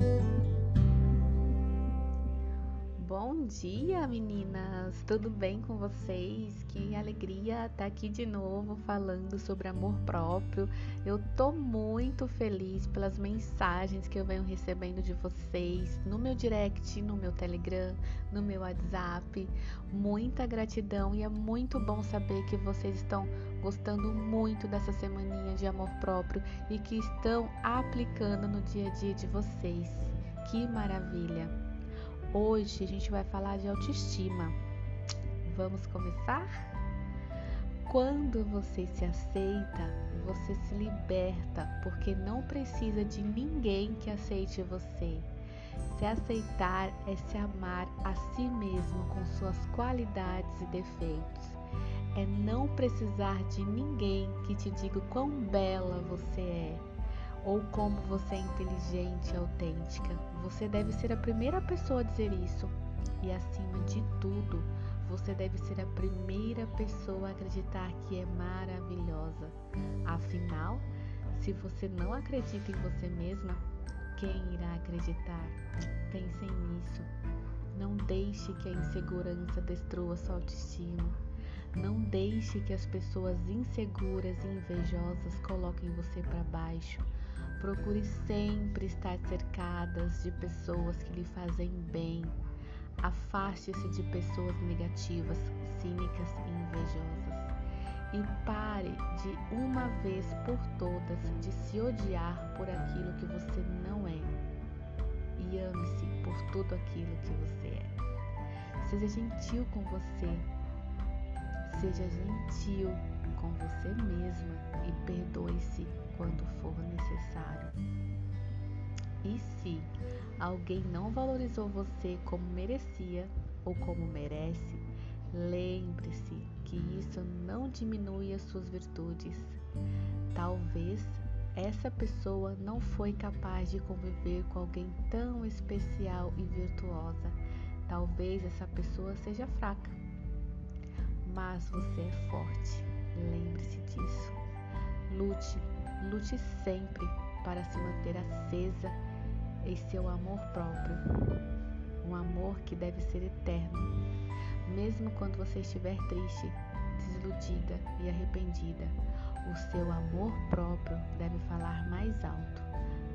thank you Bom dia, meninas! Tudo bem com vocês? Que alegria estar aqui de novo falando sobre amor próprio. Eu tô muito feliz pelas mensagens que eu venho recebendo de vocês no meu direct, no meu Telegram, no meu WhatsApp. Muita gratidão e é muito bom saber que vocês estão gostando muito dessa semaninha de amor próprio e que estão aplicando no dia a dia de vocês. Que maravilha! Hoje a gente vai falar de autoestima. Vamos começar? Quando você se aceita, você se liberta, porque não precisa de ninguém que aceite você. Se aceitar é se amar a si mesmo com suas qualidades e defeitos. É não precisar de ninguém que te diga o quão bela você é ou como você é inteligente e autêntica. Você deve ser a primeira pessoa a dizer isso. E acima de tudo, você deve ser a primeira pessoa a acreditar que é maravilhosa. Afinal, se você não acredita em você mesma, quem irá acreditar? Pensem nisso. Não deixe que a insegurança destrua sua autoestima. Não deixe que as pessoas inseguras e invejosas coloquem você para baixo. Procure sempre estar cercadas de pessoas que lhe fazem bem. Afaste-se de pessoas negativas, cínicas e invejosas. E pare de uma vez por todas de se odiar por aquilo que você não é. E ame-se por tudo aquilo que você é. Seja gentil com você. Seja gentil com você mesma e perdoe-se quando for necessário. E se alguém não valorizou você como merecia ou como merece, lembre-se que isso não diminui as suas virtudes. Talvez essa pessoa não foi capaz de conviver com alguém tão especial e virtuosa. Talvez essa pessoa seja fraca. Mas você é forte. Lembre-se disso. Lute Lute sempre para se manter acesa em seu amor próprio, um amor que deve ser eterno. Mesmo quando você estiver triste, desiludida e arrependida, o seu amor próprio deve falar mais alto.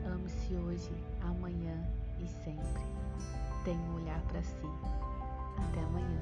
Ame-se hoje, amanhã e sempre. Tenha um olhar para si. Até amanhã.